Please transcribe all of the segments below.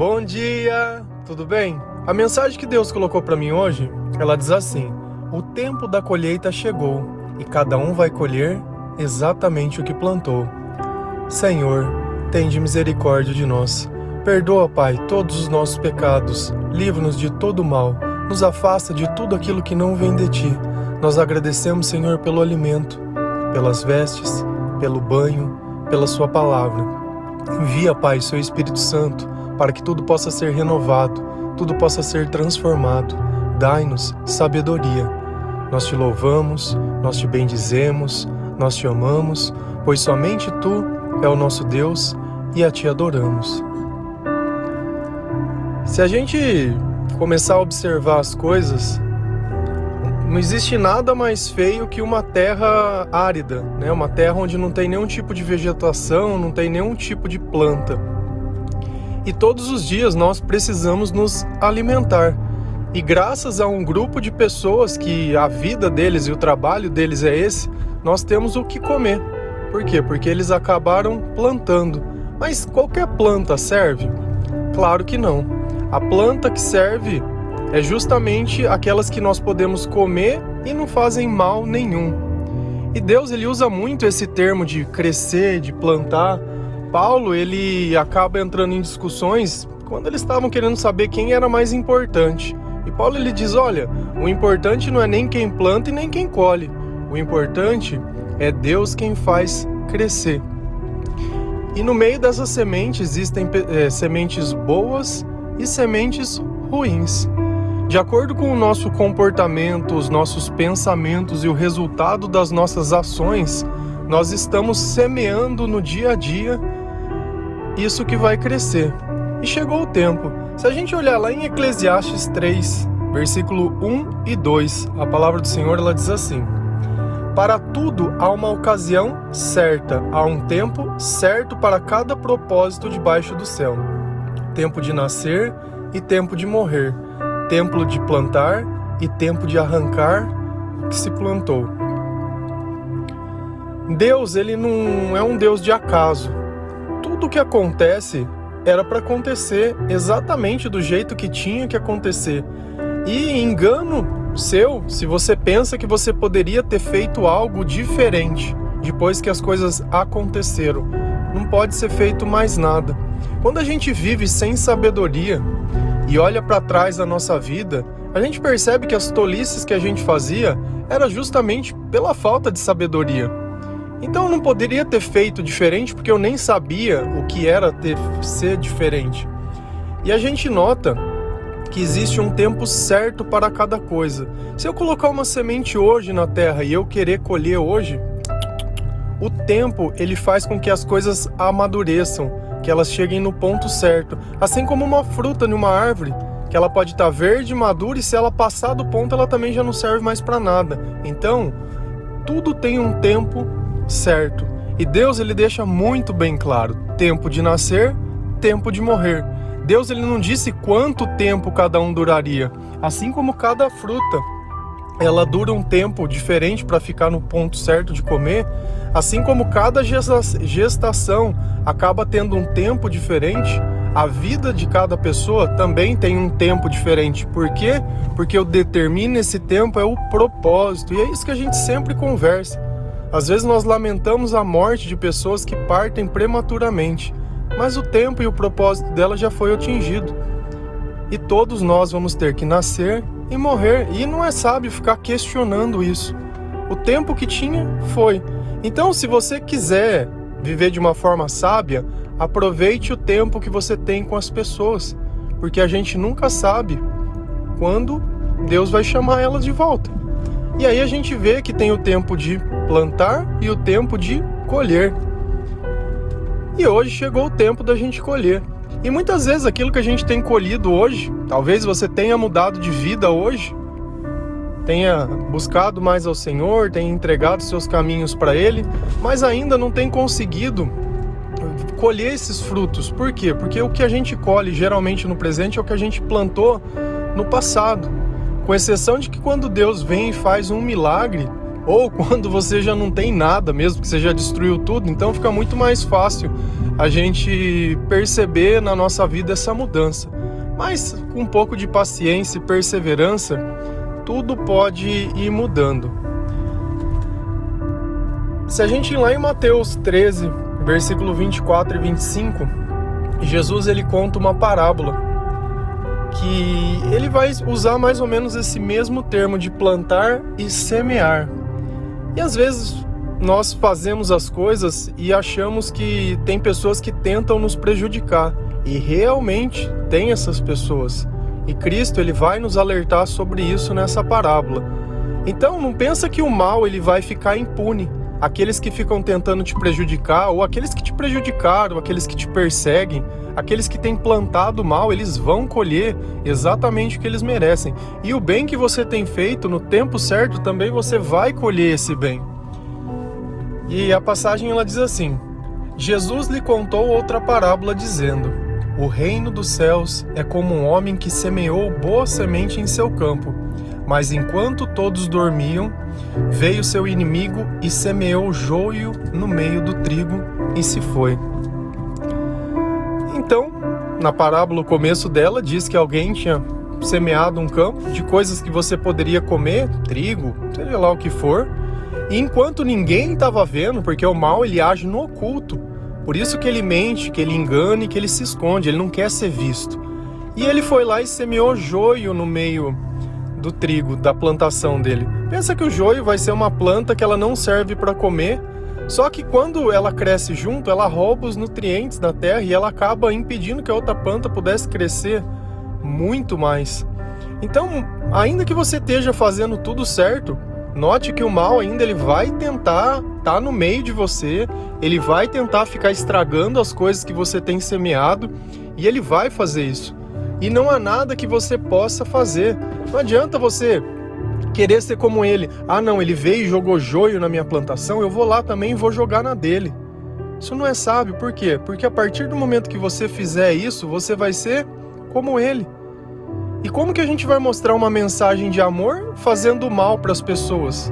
Bom dia, tudo bem? A mensagem que Deus colocou para mim hoje, ela diz assim: O tempo da colheita chegou e cada um vai colher exatamente o que plantou. Senhor, tende misericórdia de nós. Perdoa, Pai, todos os nossos pecados, livra-nos de todo mal, nos afasta de tudo aquilo que não vem de ti. Nós agradecemos, Senhor, pelo alimento, pelas vestes, pelo banho, pela Sua palavra. Envia, Pai, Seu Espírito Santo para que tudo possa ser renovado, tudo possa ser transformado. Dai-nos sabedoria. Nós te louvamos, nós te bendizemos, nós te amamos, pois somente tu é o nosso Deus e a ti adoramos. Se a gente começar a observar as coisas, não existe nada mais feio que uma terra árida, né? Uma terra onde não tem nenhum tipo de vegetação, não tem nenhum tipo de planta. E todos os dias nós precisamos nos alimentar. E graças a um grupo de pessoas que a vida deles e o trabalho deles é esse, nós temos o que comer. Por quê? Porque eles acabaram plantando. Mas qualquer planta serve? Claro que não. A planta que serve é justamente aquelas que nós podemos comer e não fazem mal nenhum. E Deus ele usa muito esse termo de crescer, de plantar. Paulo ele acaba entrando em discussões quando eles estavam querendo saber quem era mais importante. E Paulo ele diz: olha, o importante não é nem quem planta e nem quem colhe. O importante é Deus quem faz crescer. E no meio dessas sementes existem é, sementes boas e sementes ruins. De acordo com o nosso comportamento, os nossos pensamentos e o resultado das nossas ações, nós estamos semeando no dia a dia isso que vai crescer. E chegou o tempo. Se a gente olhar lá em Eclesiastes 3, versículo 1 e 2, a palavra do Senhor ela diz assim: Para tudo há uma ocasião certa, há um tempo certo para cada propósito debaixo do céu. Tempo de nascer e tempo de morrer tempo de plantar e tempo de arrancar o que se plantou. Deus, ele não é um Deus de acaso. Tudo que acontece era para acontecer exatamente do jeito que tinha que acontecer. E engano seu se você pensa que você poderia ter feito algo diferente depois que as coisas aconteceram. Não pode ser feito mais nada. Quando a gente vive sem sabedoria, e olha para trás da nossa vida, a gente percebe que as tolices que a gente fazia era justamente pela falta de sabedoria. Então eu não poderia ter feito diferente porque eu nem sabia o que era ter ser diferente. E a gente nota que existe um tempo certo para cada coisa. Se eu colocar uma semente hoje na terra e eu querer colher hoje, o tempo ele faz com que as coisas amadureçam que elas cheguem no ponto certo. Assim como uma fruta numa árvore, que ela pode estar tá verde, madura e se ela passar do ponto, ela também já não serve mais para nada. Então, tudo tem um tempo certo. E Deus ele deixa muito bem claro: tempo de nascer, tempo de morrer. Deus ele não disse quanto tempo cada um duraria, assim como cada fruta ela dura um tempo diferente para ficar no ponto certo de comer, assim como cada gestação acaba tendo um tempo diferente, a vida de cada pessoa também tem um tempo diferente. Por quê? Porque o determina esse tempo é o propósito, e é isso que a gente sempre conversa. Às vezes nós lamentamos a morte de pessoas que partem prematuramente, mas o tempo e o propósito dela já foi atingido. E todos nós vamos ter que nascer e morrer. E não é sábio ficar questionando isso. O tempo que tinha foi. Então, se você quiser viver de uma forma sábia, aproveite o tempo que você tem com as pessoas, porque a gente nunca sabe quando Deus vai chamar elas de volta. E aí a gente vê que tem o tempo de plantar e o tempo de colher. E hoje chegou o tempo da gente colher. E muitas vezes aquilo que a gente tem colhido hoje, talvez você tenha mudado de vida hoje, tenha buscado mais ao Senhor, tenha entregado seus caminhos para Ele, mas ainda não tem conseguido colher esses frutos. Por quê? Porque o que a gente colhe geralmente no presente é o que a gente plantou no passado. Com exceção de que quando Deus vem e faz um milagre, ou quando você já não tem nada mesmo, que você já destruiu tudo, então fica muito mais fácil a gente perceber na nossa vida essa mudança. Mas com um pouco de paciência e perseverança, tudo pode ir mudando. Se a gente ir lá em Mateus 13, versículo 24 e 25, Jesus ele conta uma parábola que ele vai usar mais ou menos esse mesmo termo de plantar e semear. E às vezes nós fazemos as coisas e achamos que tem pessoas que tentam nos prejudicar e realmente tem essas pessoas. E Cristo ele vai nos alertar sobre isso nessa parábola. Então não pensa que o mal ele vai ficar impune. Aqueles que ficam tentando te prejudicar ou aqueles que te prejudicaram, aqueles que te perseguem, aqueles que têm plantado mal, eles vão colher exatamente o que eles merecem. E o bem que você tem feito no tempo certo também você vai colher esse bem. E a passagem ela diz assim: Jesus lhe contou outra parábola dizendo: O reino dos céus é como um homem que semeou boa semente em seu campo. Mas enquanto todos dormiam, veio seu inimigo e semeou joio no meio do trigo e se foi. Então, na parábola, o começo dela diz que alguém tinha semeado um campo de coisas que você poderia comer, trigo, seja lá o que for, e enquanto ninguém estava vendo, porque o mal ele age no oculto, por isso que ele mente, que ele engana e que ele se esconde, ele não quer ser visto. E ele foi lá e semeou joio no meio do trigo, da plantação dele. Pensa que o joio vai ser uma planta que ela não serve para comer, só que quando ela cresce junto, ela rouba os nutrientes da terra e ela acaba impedindo que a outra planta pudesse crescer muito mais. Então, ainda que você esteja fazendo tudo certo, note que o mal ainda ele vai tentar estar tá no meio de você, ele vai tentar ficar estragando as coisas que você tem semeado e ele vai fazer isso. E não há nada que você possa fazer. Não adianta você querer ser como ele. Ah, não, ele veio e jogou joio na minha plantação, eu vou lá também e vou jogar na dele. Isso não é sábio, por quê? Porque a partir do momento que você fizer isso, você vai ser como ele. E como que a gente vai mostrar uma mensagem de amor fazendo mal para as pessoas?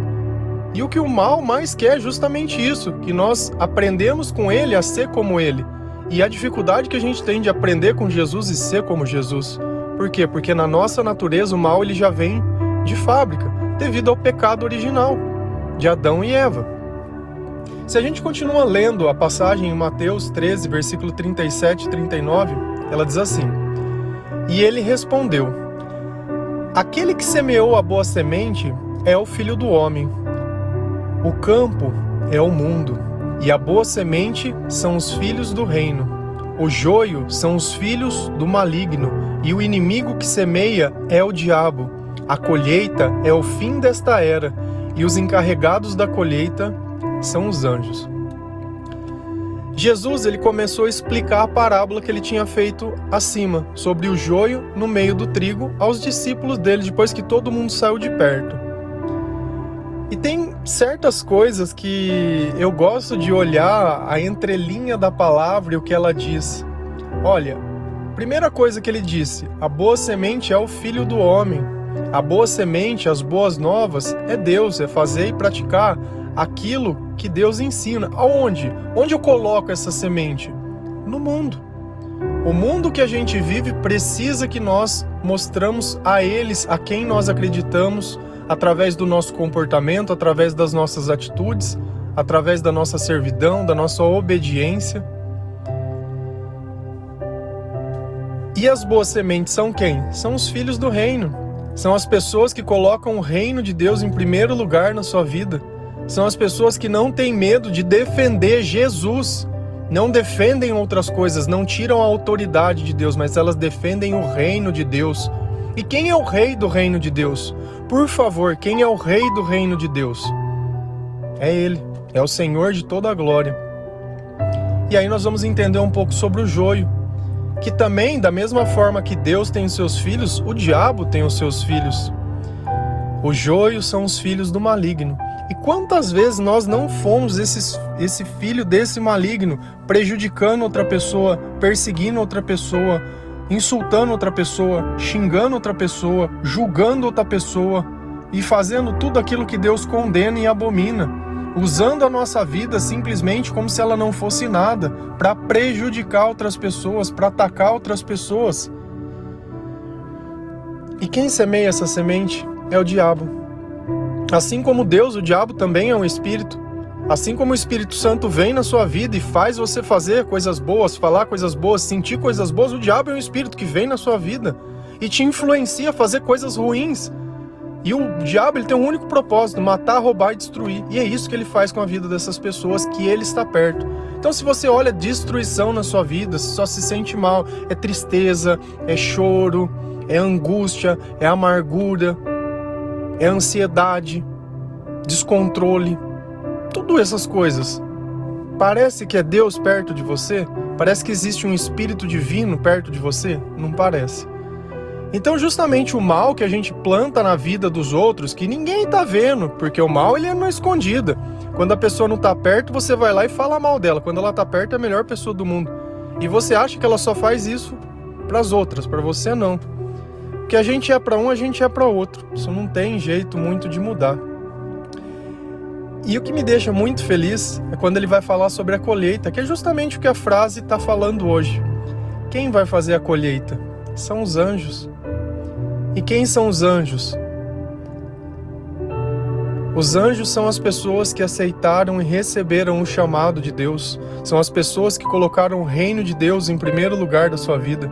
E o que o mal mais quer é justamente isso, que nós aprendemos com ele a ser como ele. E a dificuldade que a gente tem de aprender com Jesus e ser como Jesus. Por quê? Porque na nossa natureza o mal ele já vem de fábrica, devido ao pecado original de Adão e Eva. Se a gente continua lendo a passagem em Mateus 13, versículo 37 e 39, ela diz assim: E ele respondeu: Aquele que semeou a boa semente é o filho do homem. O campo é o mundo, e a boa semente são os filhos do reino. O joio são os filhos do maligno, e o inimigo que semeia é o diabo. A colheita é o fim desta era, e os encarregados da colheita são os anjos. Jesus ele começou a explicar a parábola que ele tinha feito acima, sobre o joio no meio do trigo, aos discípulos dele, depois que todo mundo saiu de perto. E tem certas coisas que eu gosto de olhar a entrelinha da palavra e o que ela diz. Olha, primeira coisa que ele disse: a boa semente é o filho do homem. A boa semente, as boas novas, é Deus, é fazer e praticar aquilo que Deus ensina. Aonde? Onde eu coloco essa semente? No mundo. O mundo que a gente vive precisa que nós mostramos a eles a quem nós acreditamos através do nosso comportamento, através das nossas atitudes, através da nossa servidão, da nossa obediência. E as boas sementes são quem? São os filhos do reino. São as pessoas que colocam o reino de Deus em primeiro lugar na sua vida. São as pessoas que não têm medo de defender Jesus. Não defendem outras coisas, não tiram a autoridade de Deus, mas elas defendem o reino de Deus. E quem é o rei do reino de Deus? Por favor, quem é o rei do reino de Deus? É Ele, é o Senhor de toda a glória. E aí nós vamos entender um pouco sobre o joio que também, da mesma forma que Deus tem os seus filhos, o diabo tem os seus filhos. O joio são os filhos do maligno. E quantas vezes nós não fomos esses, esse filho desse maligno, prejudicando outra pessoa, perseguindo outra pessoa, insultando outra pessoa, xingando outra pessoa, julgando outra pessoa e fazendo tudo aquilo que Deus condena e abomina. usando a nossa vida simplesmente como se ela não fosse nada, para prejudicar outras pessoas, para atacar outras pessoas. E quem semeia essa semente é o diabo. Assim como Deus, o diabo também é um espírito. Assim como o Espírito Santo vem na sua vida e faz você fazer coisas boas, falar coisas boas, sentir coisas boas, o diabo é um espírito que vem na sua vida e te influencia a fazer coisas ruins. E o diabo ele tem um único propósito: matar, roubar e destruir. E é isso que ele faz com a vida dessas pessoas que ele está perto. Então, se você olha destruição na sua vida, só se sente mal, é tristeza, é choro, é angústia, é amargura, é ansiedade, descontrole, tudo essas coisas. Parece que é Deus perto de você? Parece que existe um espírito divino perto de você? Não parece. Então, justamente o mal que a gente planta na vida dos outros, que ninguém tá vendo, porque o mal ele é na escondida. Quando a pessoa não tá perto, você vai lá e fala mal dela. Quando ela tá perto, é a melhor pessoa do mundo. E você acha que ela só faz isso para as outras, para você não. Que a gente é para um, a gente é para outro. Isso não tem jeito muito de mudar. E o que me deixa muito feliz é quando ele vai falar sobre a colheita, que é justamente o que a frase está falando hoje. Quem vai fazer a colheita? São os anjos. E quem são os anjos? Os anjos são as pessoas que aceitaram e receberam o chamado de Deus. São as pessoas que colocaram o reino de Deus em primeiro lugar da sua vida.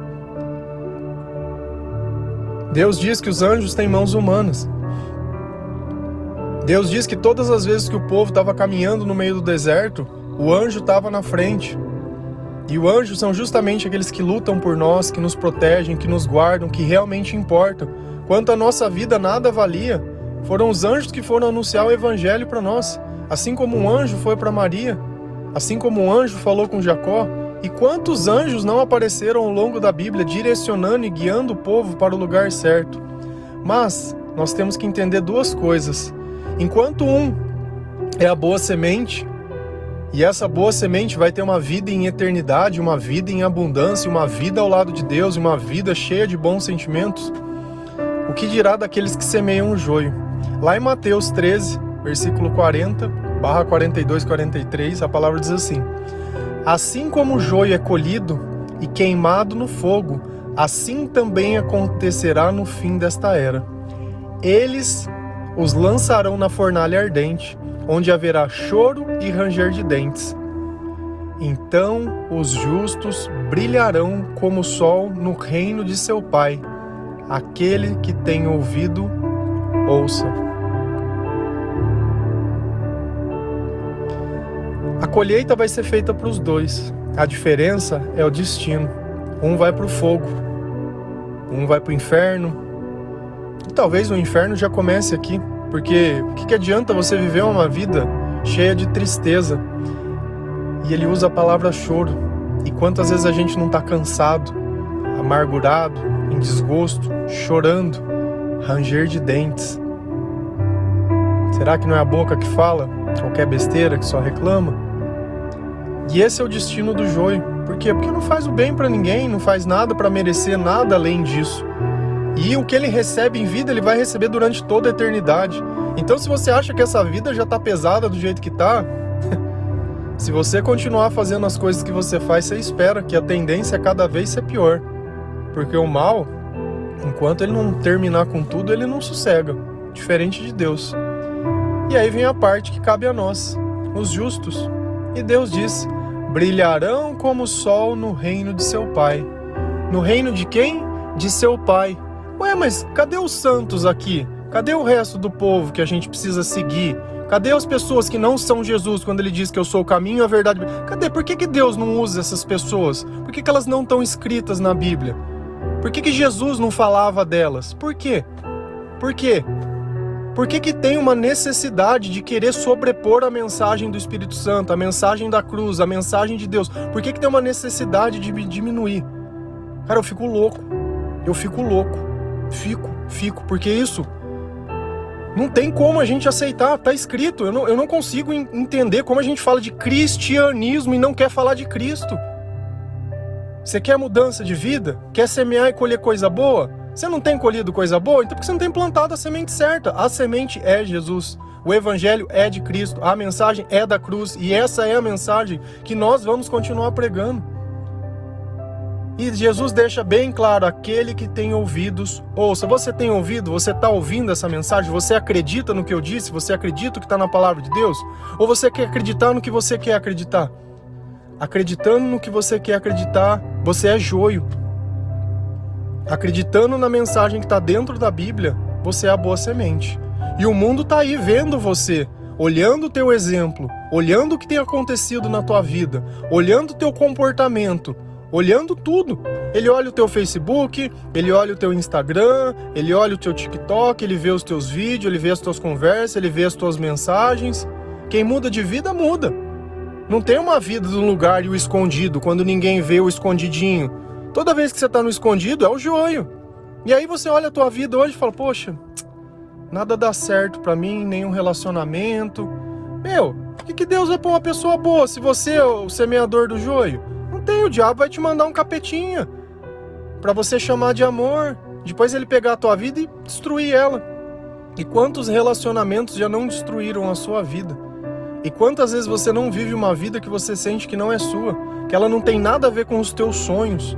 Deus diz que os anjos têm mãos humanas. Deus diz que todas as vezes que o povo estava caminhando no meio do deserto, o anjo estava na frente. E o anjo são justamente aqueles que lutam por nós, que nos protegem, que nos guardam, que realmente importam. Quanto a nossa vida nada valia, foram os anjos que foram anunciar o evangelho para nós. Assim como um anjo foi para Maria, assim como um anjo falou com Jacó, e quantos anjos não apareceram ao longo da Bíblia direcionando e guiando o povo para o lugar certo? Mas nós temos que entender duas coisas. Enquanto um é a boa semente, e essa boa semente vai ter uma vida em eternidade, uma vida em abundância, uma vida ao lado de Deus, uma vida cheia de bons sentimentos. O que dirá daqueles que semeiam o joio? Lá em Mateus 13, versículo 40, barra 42 43, a palavra diz assim: Assim como o joio é colhido e queimado no fogo, assim também acontecerá no fim desta era. Eles os lançarão na fornalha ardente onde haverá choro e ranger de dentes. Então os justos brilharão como o sol no reino de seu Pai. Aquele que tem ouvido, ouça. A colheita vai ser feita para os dois. A diferença é o destino. Um vai para o fogo, um vai para o inferno. E talvez o inferno já comece aqui. Porque o que, que adianta você viver uma vida cheia de tristeza? E ele usa a palavra choro. E quantas vezes a gente não está cansado, amargurado, em desgosto, chorando, ranger de dentes? Será que não é a boca que fala? Qualquer besteira que só reclama? E esse é o destino do joio. Por quê? Porque não faz o bem para ninguém, não faz nada para merecer nada além disso. E o que ele recebe em vida, ele vai receber durante toda a eternidade. Então, se você acha que essa vida já está pesada do jeito que está, se você continuar fazendo as coisas que você faz, você espera que a tendência é cada vez ser pior. Porque o mal, enquanto ele não terminar com tudo, ele não sossega, diferente de Deus. E aí vem a parte que cabe a nós, os justos. E Deus diz: brilharão como o sol no reino de seu Pai. No reino de quem? De seu Pai. Ué, mas cadê os santos aqui? Cadê o resto do povo que a gente precisa seguir? Cadê as pessoas que não são Jesus quando ele diz que eu sou o caminho a verdade? Cadê? Por que, que Deus não usa essas pessoas? Por que, que elas não estão escritas na Bíblia? Por que, que Jesus não falava delas? Por quê? Por quê? Por que, que tem uma necessidade de querer sobrepor a mensagem do Espírito Santo, a mensagem da cruz, a mensagem de Deus? Por que, que tem uma necessidade de diminuir? Cara, eu fico louco. Eu fico louco. Fico, fico, porque isso não tem como a gente aceitar, tá escrito. Eu não, eu não consigo entender como a gente fala de cristianismo e não quer falar de Cristo. Você quer mudança de vida? Quer semear e colher coisa boa? Você não tem colhido coisa boa? Então porque você não tem plantado a semente certa. A semente é Jesus. O evangelho é de Cristo, a mensagem é da cruz e essa é a mensagem que nós vamos continuar pregando. E Jesus deixa bem claro: aquele que tem ouvidos, ouça. Você tem ouvido? Você está ouvindo essa mensagem? Você acredita no que eu disse? Você acredita que está na palavra de Deus? Ou você quer acreditar no que você quer acreditar? Acreditando no que você quer acreditar, você é joio. Acreditando na mensagem que está dentro da Bíblia, você é a boa semente. E o mundo está aí vendo você, olhando o teu exemplo, olhando o que tem acontecido na tua vida, olhando o teu comportamento, olhando tudo. Ele olha o teu Facebook, ele olha o teu Instagram, ele olha o teu TikTok, ele vê os teus vídeos, ele vê as tuas conversas, ele vê as tuas mensagens. Quem muda de vida, muda. Não tem uma vida no lugar e o escondido, quando ninguém vê o escondidinho. Toda vez que você está no escondido, é o joio. E aí você olha a tua vida hoje e fala, poxa, nada dá certo para mim, nenhum relacionamento. Meu, por que, que Deus é pra uma pessoa boa se você é o semeador do joio? Tem, o diabo vai te mandar um capetinha para você chamar de amor. Depois ele pegar a tua vida e destruir ela. E quantos relacionamentos já não destruíram a sua vida? E quantas vezes você não vive uma vida que você sente que não é sua, que ela não tem nada a ver com os teus sonhos?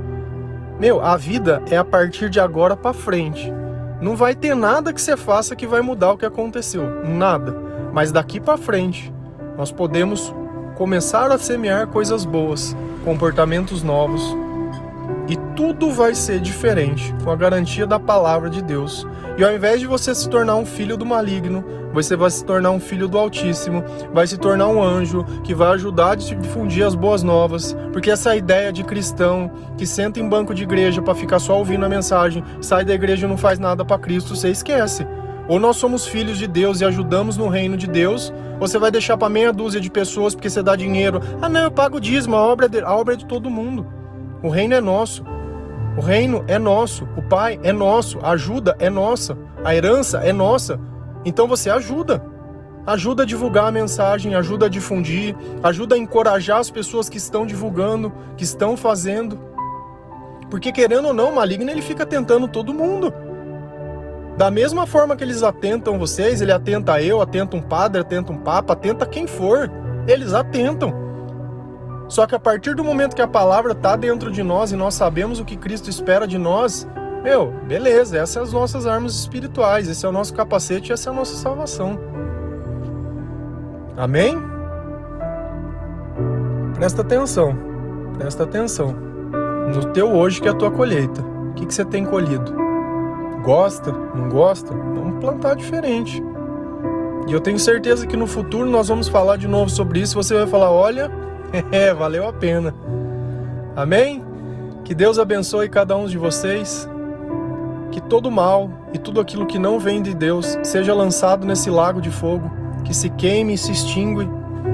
Meu, a vida é a partir de agora para frente. Não vai ter nada que você faça que vai mudar o que aconteceu, nada. Mas daqui para frente, nós podemos começar a semear coisas boas, comportamentos novos, e tudo vai ser diferente com a garantia da palavra de Deus. E ao invés de você se tornar um filho do maligno, você vai se tornar um filho do Altíssimo, vai se tornar um anjo que vai ajudar a difundir as boas novas, porque essa ideia de cristão que senta em banco de igreja para ficar só ouvindo a mensagem, sai da igreja e não faz nada para Cristo, você esquece. Ou nós somos filhos de Deus e ajudamos no reino de Deus, ou você vai deixar para meia dúzia de pessoas porque você dá dinheiro. Ah, não, eu pago dízimo, a obra, é de, a obra é de todo mundo. O reino é nosso. O reino é nosso. O Pai é nosso. A ajuda é nossa. A herança é nossa. Então você ajuda. Ajuda a divulgar a mensagem, ajuda a difundir, ajuda a encorajar as pessoas que estão divulgando, que estão fazendo. Porque querendo ou não, o maligno ele fica tentando todo mundo. Da mesma forma que eles atentam vocês, ele atenta eu, atenta um padre, atenta um papa, atenta quem for. Eles atentam. Só que a partir do momento que a palavra está dentro de nós e nós sabemos o que Cristo espera de nós, meu, beleza, essas são as nossas armas espirituais, esse é o nosso capacete, essa é a nossa salvação. Amém? Presta atenção, presta atenção. No teu hoje que é a tua colheita. O que, que você tem colhido? Gosta? Não gosta? Vamos plantar diferente. E eu tenho certeza que no futuro nós vamos falar de novo sobre isso. Você vai falar: olha, é, valeu a pena. Amém? Que Deus abençoe cada um de vocês que todo mal e tudo aquilo que não vem de Deus seja lançado nesse lago de fogo, que se queime e se extingue,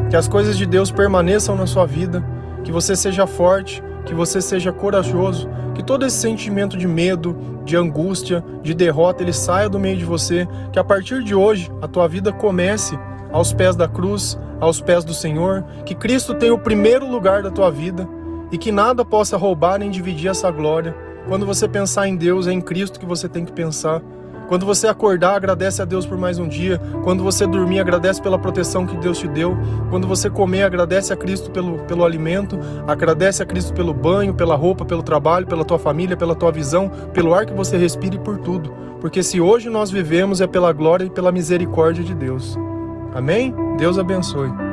que as coisas de Deus permaneçam na sua vida, que você seja forte, que você seja corajoso, que todo esse sentimento de medo, de angústia, de derrota, ele saia do meio de você, que a partir de hoje a tua vida comece aos pés da cruz, aos pés do Senhor, que Cristo tenha o primeiro lugar da tua vida e que nada possa roubar nem dividir essa glória quando você pensar em Deus, é em Cristo que você tem que pensar. Quando você acordar, agradece a Deus por mais um dia. Quando você dormir, agradece pela proteção que Deus te deu. Quando você comer, agradece a Cristo pelo, pelo alimento. Agradece a Cristo pelo banho, pela roupa, pelo trabalho, pela tua família, pela tua visão, pelo ar que você respira e por tudo. Porque se hoje nós vivemos é pela glória e pela misericórdia de Deus. Amém? Deus abençoe.